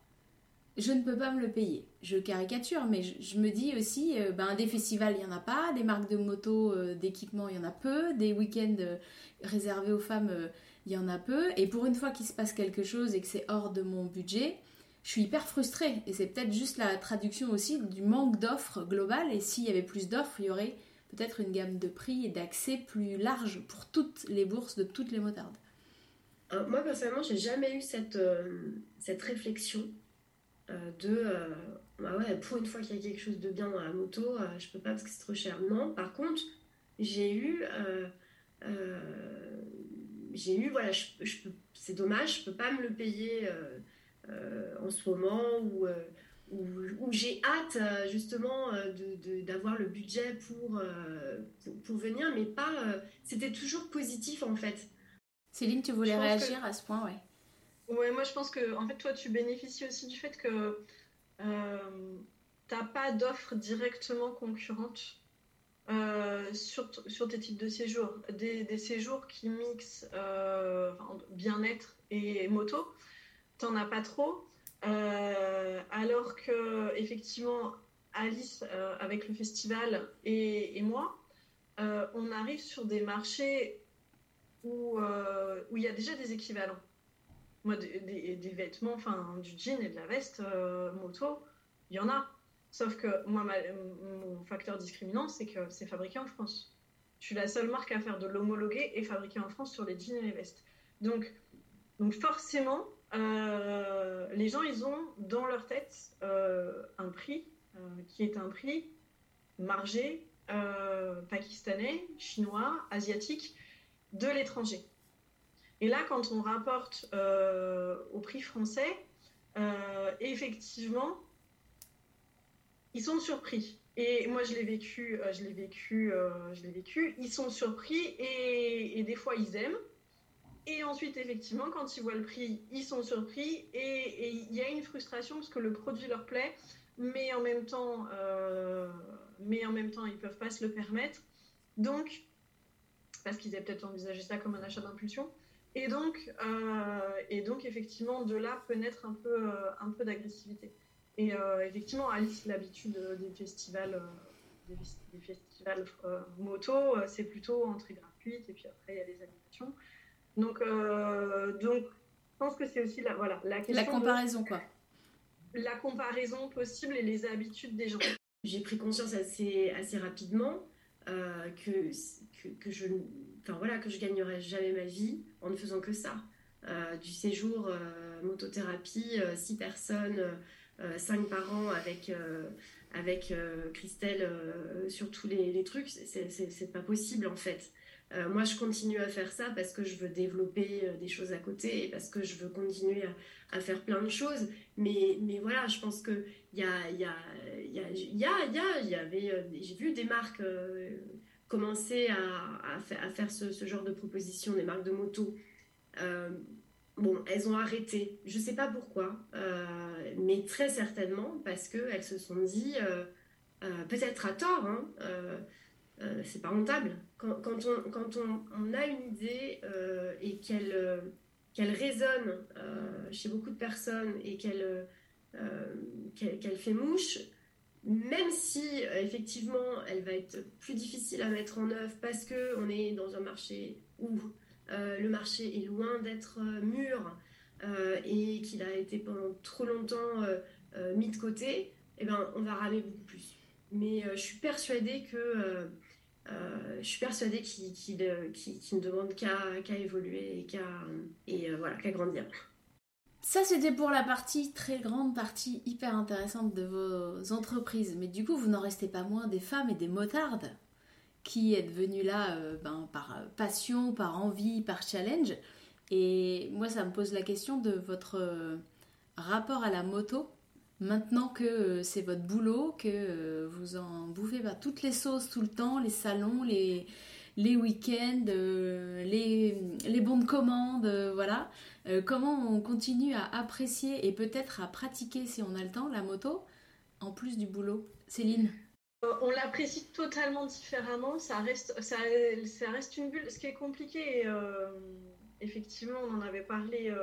je ne peux pas me le payer. Je caricature, mais je, me dis aussi, euh, ben, des festivals, il n'y en a pas, des marques de moto, euh, d'équipement, il y en a peu, des week-ends euh, réservés aux femmes, il y en a peu. Et pour une fois qu'il se passe quelque chose et que c'est hors de mon budget, je suis hyper frustrée. Et c'est peut-être juste la traduction aussi du manque d'offres globales. Et s'il y avait plus d'offres, il y aurait peut-être une gamme de prix et d'accès plus large pour toutes les bourses de toutes les motardes. moi, personnellement, j'ai jamais eu cette, cette réflexion euh, de euh, bah ouais, pour une fois qu'il y a quelque chose de bien dans la moto, euh, je peux pas parce que c'est trop cher. Non, par contre, j'ai eu j'ai eu, voilà, je, c'est dommage, je peux pas me le payer en ce moment où, où, j'ai hâte justement d'avoir de, le budget pour, pour, venir, mais pas. C'était toujours positif en fait. Céline, tu voulais réagir à ce point, ouais. Ouais, moi je pense que en fait toi tu bénéficies aussi du fait que euh, t'as pas d'offres directement concurrentes euh, sur, sur, tes types de séjours. Des, des séjours qui mixent euh, bien-être et moto, t'en as pas trop. Euh, alors que effectivement Alice avec le festival et, et moi, on arrive sur des marchés où où il y a déjà des équivalents. Moi, des, vêtements, enfin, du jean et de la veste euh, moto, il y en a. Sauf que moi, mon facteur discriminant, c'est que c'est fabriqué en France. Je suis la seule marque à faire de l'homologué et fabriqué en France sur les jeans et les vestes. Donc, donc forcément, euh, les gens, ils ont dans leur tête euh, un prix qui est un prix margé pakistanais, chinois, asiatique de l'étranger. Et là, quand on rapporte euh, au prix français, euh, effectivement, ils sont surpris. Et moi, je l'ai vécu, euh, je l'ai vécu, je l'ai vécu. Ils sont surpris et, des fois, ils aiment. Et ensuite, effectivement, quand ils voient le prix, ils sont surpris et il y a une frustration parce que le produit leur plaît, mais en même temps, mais en même temps, ils peuvent pas se le permettre. Donc, parce qu'ils avaient peut-être envisagé ça comme un achat d'impulsion. Et donc, euh, et donc, effectivement, de là peut naître un peu, euh, un peu d'agressivité. Et euh, effectivement, Alice, l'habitude des festivals, des, festivals moto, c'est plutôt entrée gratuite, et puis après, il y a les animations. Donc, donc je pense que c'est aussi la, voilà, la question. La comparaison, quoi. La comparaison possible et les habitudes des gens. J'ai pris conscience assez, assez rapidement que, que, que, je voilà, que je gagnerais jamais ma vie en ne faisant que ça. Euh, du séjour euh, motothérapie, euh, six personnes, cinq parents avec, avec Christelle sur tous les, les trucs, c'est pas possible en fait. moi, je continue à faire ça parce que je veux développer des choses à côté et parce que je veux continuer à, faire plein de choses. Mais, mais voilà, je pense qu'il y a, y, a, y, a, y, y avait, j'ai vu des marques commencer à, faire ce, genre de propositions, des marques de moto, euh, bon, elles ont arrêté. Je ne sais pas pourquoi, euh, mais très certainement parce qu'elles se sont dit, euh, peut-être à tort, hein, c'est pas rentable. Quand, on, a une idée et qu'elle résonne chez beaucoup de personnes et qu'elle fait mouche, même si euh, effectivement elle va être plus difficile à mettre en œuvre parce que on est dans un marché où euh, le marché est loin d'être euh, mûr et qu'il a été pendant trop longtemps mis de côté, eh ben on va ramer beaucoup plus. Mais je suis persuadée que je suis persuadée qu'il ne demande qu'à évoluer et qu'à voilà qu'à grandir. Ça, c'était pour la partie, très grande partie hyper intéressante de vos entreprises. Mais du coup, vous n'en restez pas moins des femmes et des motardes qui êtes venues là euh, ben, par passion, par envie, par challenge. Et moi, ça me pose la question de votre euh, rapport à la moto. Maintenant que euh, c'est votre boulot, que vous en bouffez toutes les sauces tout le temps, les salons, les, les week-ends, les, les bons de commande, voilà. Euh, comment on continue à apprécier et peut-être à pratiquer, si on a le temps, la moto, en plus du boulot? Céline? Euh, on l'apprécie totalement différemment, ça reste, ça, reste une bulle. Ce qui est compliqué, euh, effectivement, on en avait parlé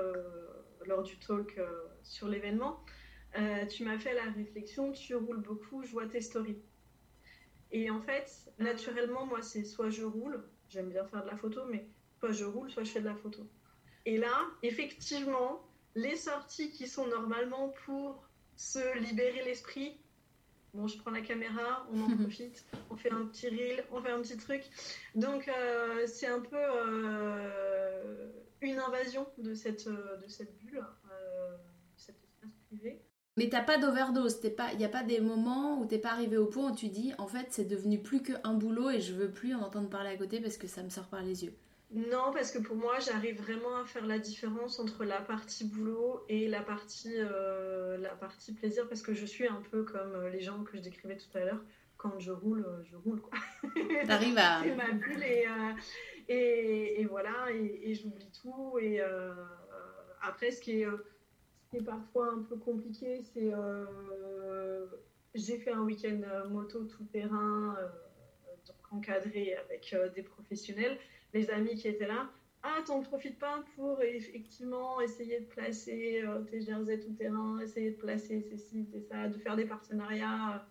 lors du talk sur l'événement. tu m'as fait la réflexion, tu roules beaucoup, je vois tes stories. Et en fait, naturellement, moi, c'est soit je roule, j'aime bien faire de la photo, mais soit je roule, soit je fais de la photo. Et là, effectivement, les sorties qui sont normalement pour se libérer l'esprit, bon, je prends la caméra, on en profite, on fait un petit reel, on fait un petit truc. Donc, euh, c'est un peu euh, une invasion de cette, de cette bulle, euh, de cet espace privé. Mais t'as pas d'overdose, il n'y a pas des moments où t'es pas arrivé au point où tu dis en fait c'est devenu plus qu'un boulot et je veux plus en entendre parler à côté parce que ça me sort par les yeux. Non, parce que pour moi, j'arrive vraiment à faire la différence entre la partie boulot et la partie, euh, la partie plaisir, parce que je suis un peu comme euh, les gens que je décrivais tout à l'heure. Quand je roule, euh, je roule, quoi. T'arrives à... C'est ma bulle et, et, et, voilà, et, j'oublie tout. Et après, ce qui, est, qui est parfois un peu compliqué, c'est... J'ai fait un week-end moto tout-terrain, donc encadré avec des professionnels les amis qui étaient là. Ah, t'en profites pas pour effectivement essayer de placer euh, tes jersey tout terrain, essayer de placer ceci, et ça, de faire des partenariats.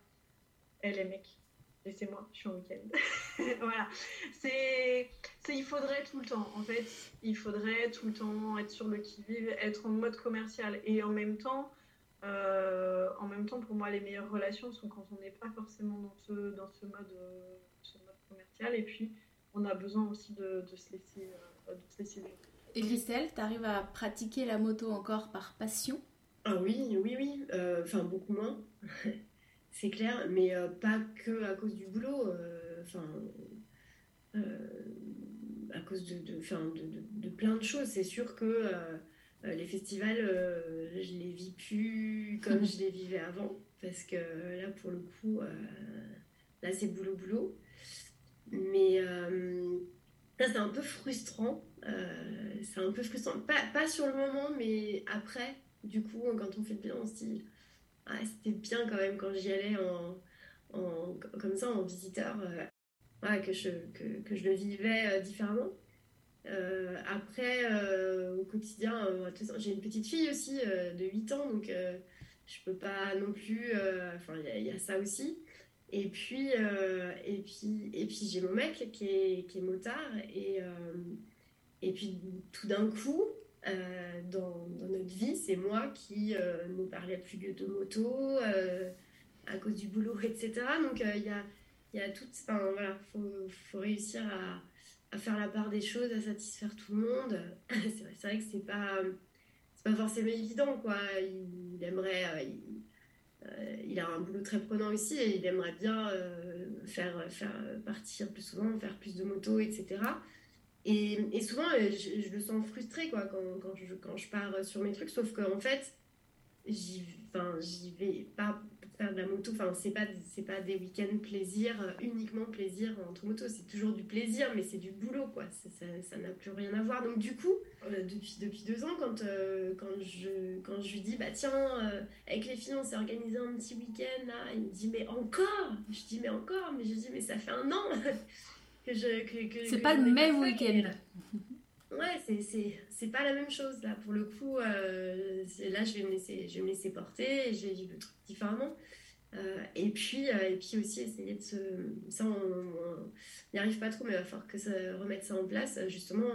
Eh les mecs, laissez-moi, je suis en week-end. voilà. C'est, il faudrait tout le temps, en fait, il faudrait tout le temps être sur le qui-vive, être en mode commercial. Et en même temps, euh, en même temps, pour moi, les meilleures relations sont quand on n'est pas forcément dans ce, dans ce mode, euh, ce mode commercial. Et puis, on a besoin aussi de, se laisser, euh, de se Et Christelle, tu arrives à pratiquer la moto encore par passion? Ah oui, oui, oui. Euh, enfin, beaucoup moins. c'est clair, mais euh, pas que à cause du boulot. Enfin, à cause de, de, de, plein de choses. C'est sûr que les festivals, je les vis plus comme je les vivais avant. Parce que là, pour le coup, là, c'est boulot-boulot. Mais euh, ça, c'est un peu frustrant. Euh, c'est un peu frustrant. Pas, pas, sur le moment, mais après, du coup, quand on fait le bilan, on se dit ah, c'était bien quand même quand j'y allais en, en, comme ça, en visiteur, euh, que, je, que, que, je le vivais différemment. après, au quotidien, j'ai une petite fille aussi de 8 ans, donc je peux pas non plus. Enfin, il y, y, a ça aussi. Et puis, euh, et puis, et puis j'ai mon mec qui est, qui est motard. Et, euh, et puis, tout d'un coup, euh, dans, notre vie, c'est moi qui ne parlais plus de moto à cause du boulot, etc. Donc, il y, a, y a tout. Voilà, faut, faut réussir à, faire la part des choses, à satisfaire tout le monde. c'est vrai, que c'est pas, pas forcément évident, quoi. Il, aimerait. Euh, il a un boulot très prenant aussi et il aimerait bien euh, faire partir plus souvent, faire plus de motos, etc. Et, souvent, euh, je, le sens frustré quoi, quand, quand, je, quand je pars sur mes trucs, sauf qu'en fait, j'y vais pas faire de la moto. Enfin, c'est pas, pas des week-ends plaisir, euh, uniquement plaisir entre motos. C'est toujours du plaisir, mais c'est du boulot, quoi. Ça n'a plus rien à voir. Donc, du coup, euh, depuis, depuis deux ans, quand, euh, quand, je, quand je lui dis, bah tiens, avec les filles, on s'est organisé un petit week-end, là, il me dit, mais encore? Je dis, mais encore? Mais je dis, mais ça fait un an que je. Que, que, c'est pas le même week-end. Ouais, c'est pas la même chose là. Pour le coup, euh, là, je vais, me laisser, je vais me laisser porter, je vais vivre le truc différemment. Euh, et, puis, euh, et puis aussi essayer de se. Ça, on n'y arrive pas trop, mais il va falloir que ça, remettre ça en place. Justement,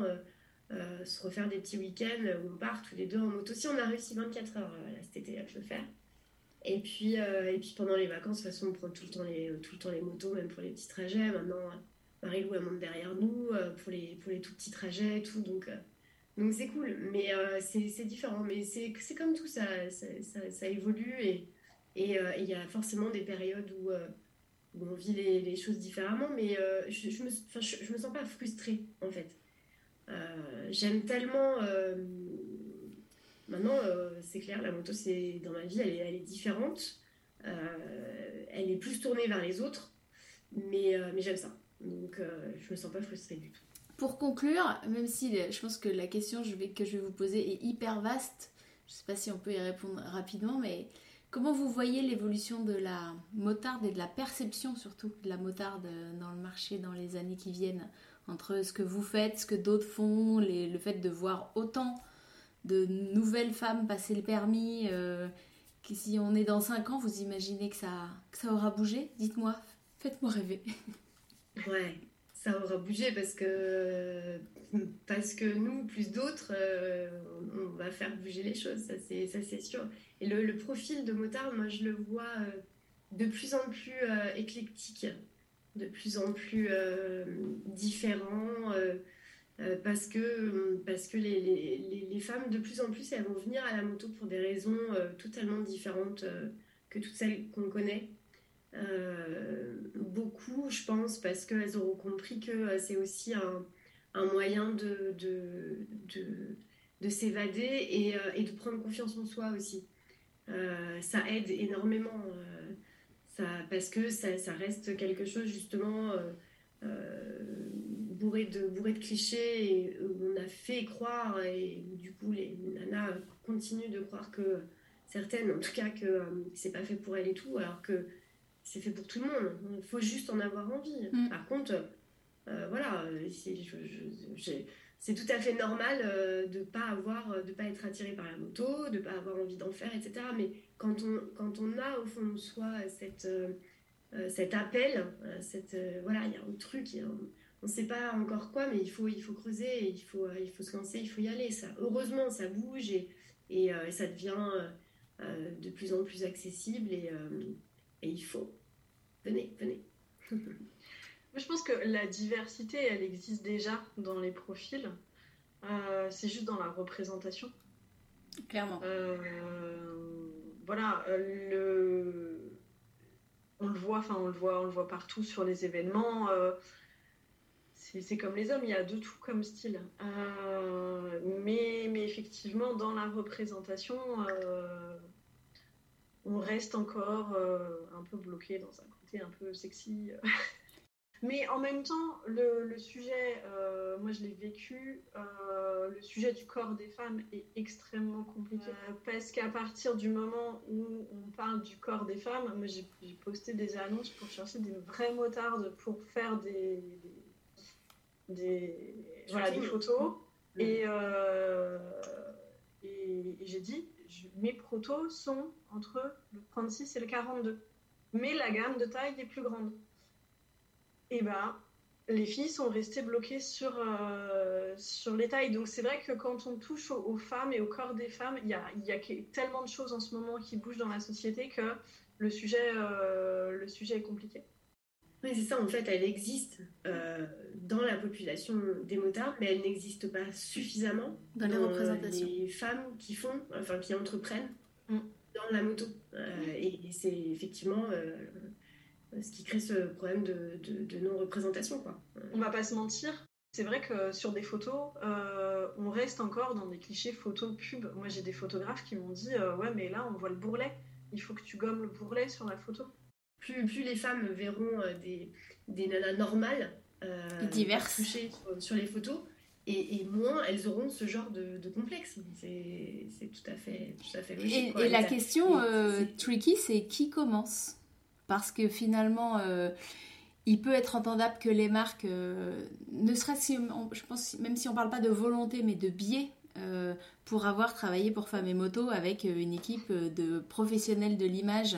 se refaire des petits week-ends où on part tous les deux en moto. Si on a réussi 24 heures là, cet été à le faire. Et puis, et puis pendant les vacances, de toute façon, on prend tout le temps les, tout le temps les motos, même pour les petits trajets. Maintenant Marie-Lou, elle monte derrière nous euh, pour, les, pour les tout petits trajets et tout. Donc, euh, Donc c'est cool, mais c'est différent. Mais c'est comme tout, ça, ça, ça, évolue et il et, y a forcément des périodes où, où on vit les, choses différemment, mais je, je, me, je, me sens pas frustrée en fait. J'aime tellement Maintenant, euh, c'est clair, la moto, c'est dans ma vie, elle est, elle est différente. Euh, elle est plus tournée vers les autres, mais, euh, mais j'aime ça. Donc, je me sens pas frustrée du tout. Pour conclure, même si je pense que la question que je vais vous poser est hyper vaste, je sais pas si on peut y répondre rapidement, mais comment vous voyez l'évolution de la motarde et de la perception surtout de la motarde dans le marché dans les années qui viennent? Entre ce que vous faites, ce que d'autres font, le fait de voir autant de nouvelles femmes passer le permis. Euh, si on est dans 5 ans, vous imaginez que que ça aura bougé? Dites-moi, faites-moi rêver. ouais, ça aura bougé parce que, parce que nous, plus d'autres, euh, on va faire bouger les choses, ça c'est sûr. Et le, profil de motard, moi je le vois euh, de plus en plus éclectique, de plus en plus différent. Euh, parce que, parce que les, les, femmes, de plus en plus, elles vont venir à la moto pour des raisons euh, totalement différentes euh, que toutes celles qu'on connaît. Beaucoup, je pense, parce qu'elles auront compris que c'est aussi un, moyen de, de, de, de s'évader et, et, de prendre confiance en soi aussi. ça aide énormément, ça, parce que ça, ça, reste quelque chose justement bourré de, bourré de clichés et on a fait croire et du coup les nanas continuent de croire que certaines en tout cas que euh, c'est pas fait pour elles et tout alors que c'est fait pour tout le monde il faut juste en avoir envie mm. par contre euh, voilà c'est tout à fait normal euh, de pas avoir de pas être attiré par la moto de pas avoir envie d'en faire etc mais quand on quand on a au fond de soi cette cet appel cette voilà il y a un truc a on ne sait pas encore quoi, mais il faut, il faut creuser, il faut, euh, il faut se lancer, il faut y aller. Ça, heureusement, ça bouge et, et, euh, ça devient euh, de plus en plus accessible et, et il faut. Venez, venez. je pense que la diversité, elle existe déjà dans les profils. c'est juste dans la représentation. Clairement. voilà, le... on le voit, enfin on le voit, on le voit partout sur les événements c'est comme les hommes, il y a de tout comme style. Euh, mais, mais, effectivement, dans la représentation, euh, on reste encore euh, un peu bloqué dans un côté un peu sexy. mais en même temps, le, le sujet, moi je l'ai vécu, le sujet du corps des femmes est extrêmement compliqué. parce qu'à partir du moment où on parle du corps des femmes, moi j'ai posté des annonces pour chercher des vraies motardes pour faire des des, voilà, des photos. Euh, et, et, j'ai dit, mes protos sont entre le 36 et le 42. Mais la gamme de taille est plus grande. Et ben, les filles sont restées bloquées sur, euh, sur les tailles. Donc c'est vrai que quand on touche aux, femmes et au corps des femmes, il y a, y a, tellement de choses en ce moment qui bougent dans la société que le sujet, euh, le sujet est compliqué. Oui, c'est ça, en fait, elle existe euh, dans la population des motards, mais elle n'existe pas suffisamment dans, les représentations. Les femmes qui font, enfin qui entreprennent mm. dans la moto. Euh, et, c'est effectivement euh, ce qui crée ce problème de, de, non-représentation. Quoi. On va pas se mentir, c'est vrai que sur des photos, on reste encore dans des clichés photo pub. Moi, j'ai des photographes qui m'ont dit Ouais, mais là, on voit le bourrelet. Il faut que tu gommes le bourrelet sur la photo plus, plus les femmes verront euh, des, des nanas normales, euh, diverses, sur, les photos, et, et, moins elles auront ce genre de, de complexe. C'est tout à fait, tout à fait logique. Et, la question euh, tricky, c'est qui commence? Parce que finalement, il peut être entendable que les marques, ne serait-ce, je pense, même si on ne parle pas de volonté, mais de biais, pour avoir travaillé pour Femmes et Moto avec une équipe de professionnels de l'image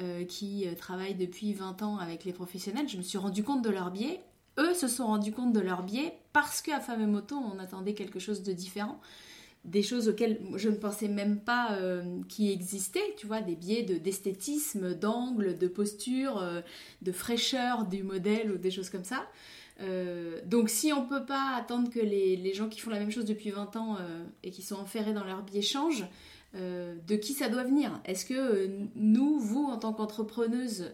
euh, qui euh, travaillent depuis 20 ans avec les professionnels, je me suis rendu compte de leur biais. Eux se sont rendus compte de leur biais parce qu'à Femme et Moto, on attendait quelque chose de différent. Des choses auxquelles je ne pensais même pas euh, qui existaient, tu vois, des biais d'esthétisme, d'angle, de posture, de fraîcheur du modèle ou des choses comme ça. Donc si on peut pas attendre que les, gens qui font la même chose depuis 20 ans et qui sont enferrés dans leur biais changent, de qui ça doit venir? Est-ce que nous, vous, en tant qu'entrepreneuse,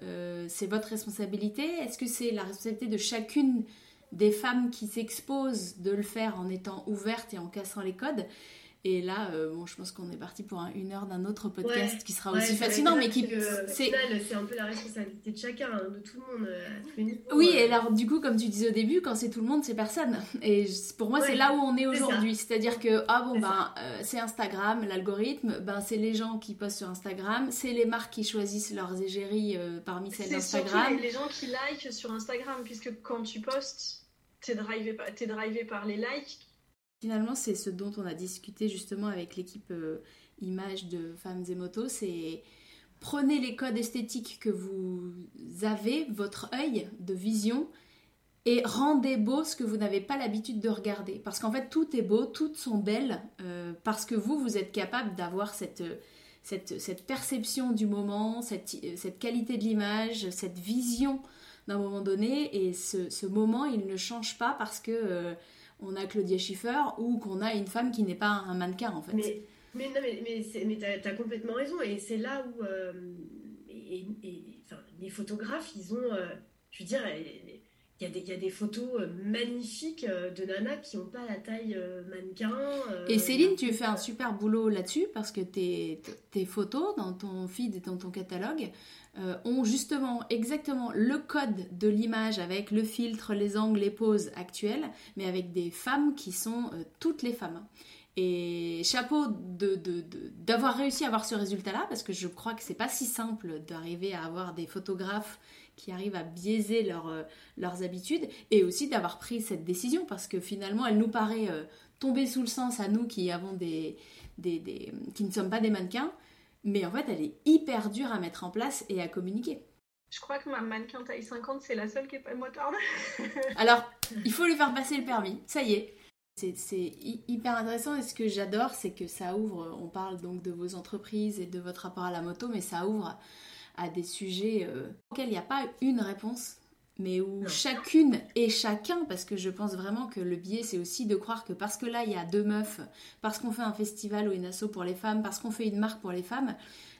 c'est votre responsabilité? Est-ce que c'est la responsabilité de chacune des femmes qui s'exposent de le faire en étant ouvertes et en cassant les codes? Et là, euh, bon, je pense qu'on est parti pour une heure d'un autre podcast qui sera aussi fascinant, mais qui c'est c'est un peu la responsabilité de chacun, hein, de tout le monde. Euh, oui, et alors du coup, comme tu disais au début, quand c'est tout le monde, c'est personne. Et pour moi, c'est là où on est aujourd'hui, c'est-à-dire que ah bon ben euh, c'est Instagram, l'algorithme, ben c'est les gens qui postent sur Instagram, c'est les marques qui choisissent leurs égéries parmi celles d'Instagram. C'est les gens qui like sur Instagram, puisque quand tu postes t'es drivé, es drivé par les likes. Finalement, c'est ce dont on a discuté justement avec l'équipe euh, image de Femmes et Motos, c'est prenez les codes esthétiques que vous avez, votre œil de vision, et rendez beau ce que vous n'avez pas l'habitude de regarder. Parce qu'en fait, tout est beau, toutes sont belles, euh, parce que vous, vous êtes capable d'avoir cette, cette, cette, perception du moment, cette, qualité de l'image, cette vision d'un moment donné. Et ce, moment, il ne change pas parce que euh, on a Claudia Schiffer ou qu'on a une femme qui n'est pas un mannequin en fait. Mais, mais non, mais, mais, as, complètement raison. Et c'est là où euh, et, les photographes, ils ont, euh, je veux dire, il y, a des, photos magnifiques de Nana qui n'ont pas la taille mannequin. et Céline, tu fais un super boulot là-dessus parce que tes, tes photos dans ton feed et dans ton catalogue, euh, ont justement exactement le code de l'image avec le filtre, les angles, les poses actuelles, mais avec des femmes qui sont euh, toutes les femmes. Et chapeau d'avoir réussi à avoir ce résultat-là, parce que je crois que c'est pas si simple d'arriver à avoir des photographes qui arrivent à biaiser euh, leurs habitudes, et aussi d'avoir pris cette décision, parce que finalement elle nous paraît tomber sous le sens à nous qui avons des, qui ne sommes pas des mannequins, mais en fait, elle est hyper dure à mettre en place et à communiquer. Je crois que ma mannequin taille 50, c'est la seule qui est pas motarde. Alors, il faut lui faire passer le permis, ça y est. C'est hyper intéressant et ce que j'adore, c'est que ça ouvre, on parle donc de vos entreprises et de votre rapport à la moto, mais ça ouvre à des sujets euh, auxquels il n'y a pas une réponse mais où chacune et chacun, parce que je pense vraiment que le biais, c'est aussi de croire que parce que là, il y a deux meufs, parce qu'on fait un festival ou une asso pour les femmes, parce qu'on fait une marque pour les femmes,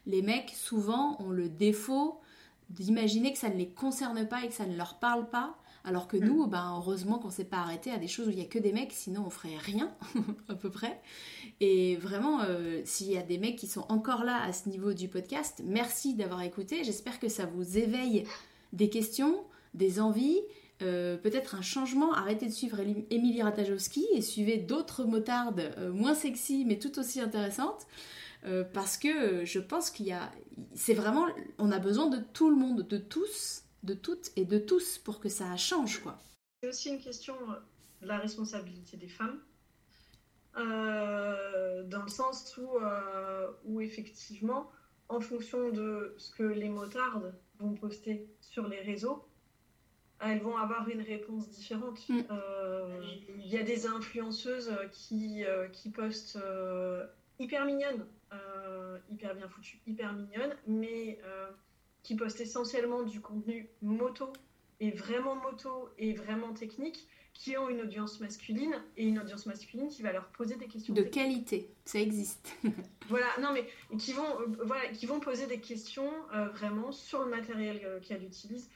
les mecs, souvent, ont le défaut d'imaginer que ça ne les concerne pas et que ça ne leur parle pas, alors que mm. nous, ben, heureusement qu'on s'est pas arrêté à des choses où il y a que des mecs, sinon on ferait rien, à peu près. Et vraiment, euh, s'il y a des mecs qui sont encore là à ce niveau du podcast, merci d'avoir écouté. J'espère que ça vous éveille des questions, des envies, euh, peut-être un changement. Arrêtez de suivre Émilie Ratajowski et suivez d'autres motardes euh, moins sexy mais tout aussi intéressantes. Euh, parce que je pense qu'il y a. C'est vraiment. On a besoin de tout le monde, de tous, de toutes et de tous pour que ça change, quoi. C'est aussi une question de la responsabilité des femmes. dans le sens où, où effectivement, en fonction de ce que les motardes vont poster sur les réseaux, elles vont avoir une réponse différente. Mm. Euh, il y a des influenceuses qui, euh, qui postent euh, hyper mignonnes, hyper bien foutues, hyper mignonnes, mais qui postent essentiellement du contenu moto, et vraiment moto, et vraiment technique, qui ont une audience masculine, et une audience masculine qui va leur poser des questions. De qualité, ça existe. voilà, non mais qui vont, voilà, qui vont poser des questions vraiment sur le matériel qu'elles utilisent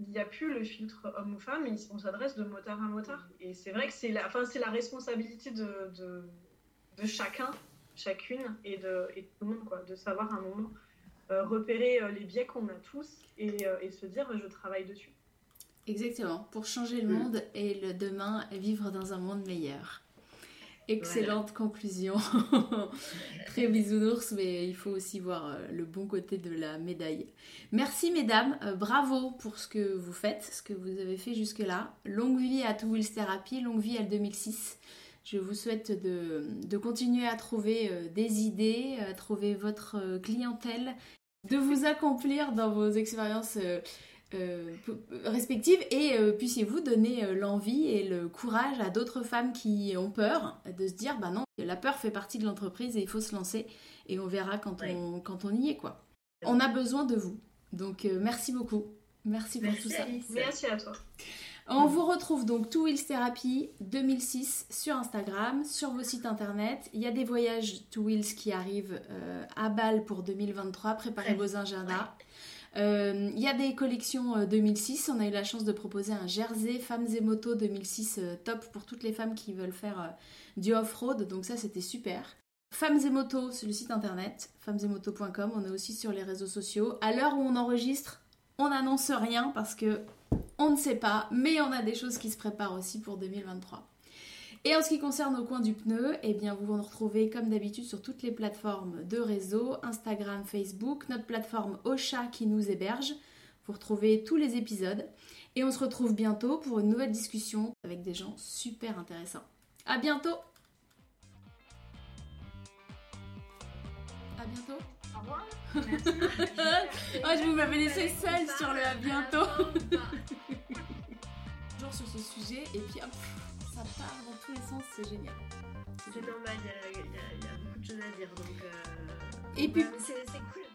il n'y a plus le filtre homme ou femme, mais on s'adresse de motard à motard. Et c'est vrai que c'est la, enfin, c'est la responsabilité de, de, chacun, chacune, et de, et tout le monde, quoi, de savoir à un moment euh, repérer euh, les biais qu'on a tous et, euh, et, se dire je travaille dessus. Exactement, pour changer le monde et le demain, vivre dans un monde meilleur. Excellente conclusion. Très bisounours, mais il faut aussi voir euh, le bon côté de la médaille. Merci mesdames, euh, bravo pour ce que vous faites, ce que vous avez fait jusque-là. Longue vie à Two Wheels Therapy, longue vie à 2006. Je vous souhaite de, de continuer à trouver euh, des idées, à trouver votre clientèle, de vous accomplir dans vos expériences euh, respectives et euh, puissiez-vous donner euh, l'envie et le courage à d'autres femmes qui ont peur de se dire bah non, la peur fait partie de l'entreprise et il faut se lancer et on verra quand, on, quand on y est quoi. On a besoin de vous. Donc merci beaucoup. Merci pour tout ça. Merci à toi. On vous retrouve donc Two Wheels Therapy 2006 sur Instagram, sur vos sites internet. Il y a des voyages Two Wheels qui arrivent euh, à Bâle pour 2023. Préparez vos agendas. Euh, il y a des collections 2006. On a eu la chance de proposer un jersey Femmes et Motos 2006 top pour toutes les femmes qui veulent faire du off-road. Donc ça, c'était super. Femmes et Motos, c'est le site internet, femmesетmotos.com. On est aussi sur les réseaux sociaux. À l'heure où on enregistre, on n'annonce rien parce que on ne sait pas, mais on a des choses qui se préparent aussi pour 2023. Et en ce qui concerne au coin du pneu, eh bien vous nous retrouvez comme d'habitude sur toutes les plateformes de réseau, Instagram, Facebook, notre plateforme Ocha qui nous héberge. Vous retrouvez tous les épisodes. Et on se retrouve bientôt pour une nouvelle discussion avec des gens super intéressants. À bientôt À bientôt Au revoir oh, je vous m'avais laissé seule sur le à bientôt. Toujours sur ce sujet et puis hop, ça part dans tous les sens, c'est génial. C'est normal, il y, a beaucoup de choses à dire donc. et puis. C'est cool.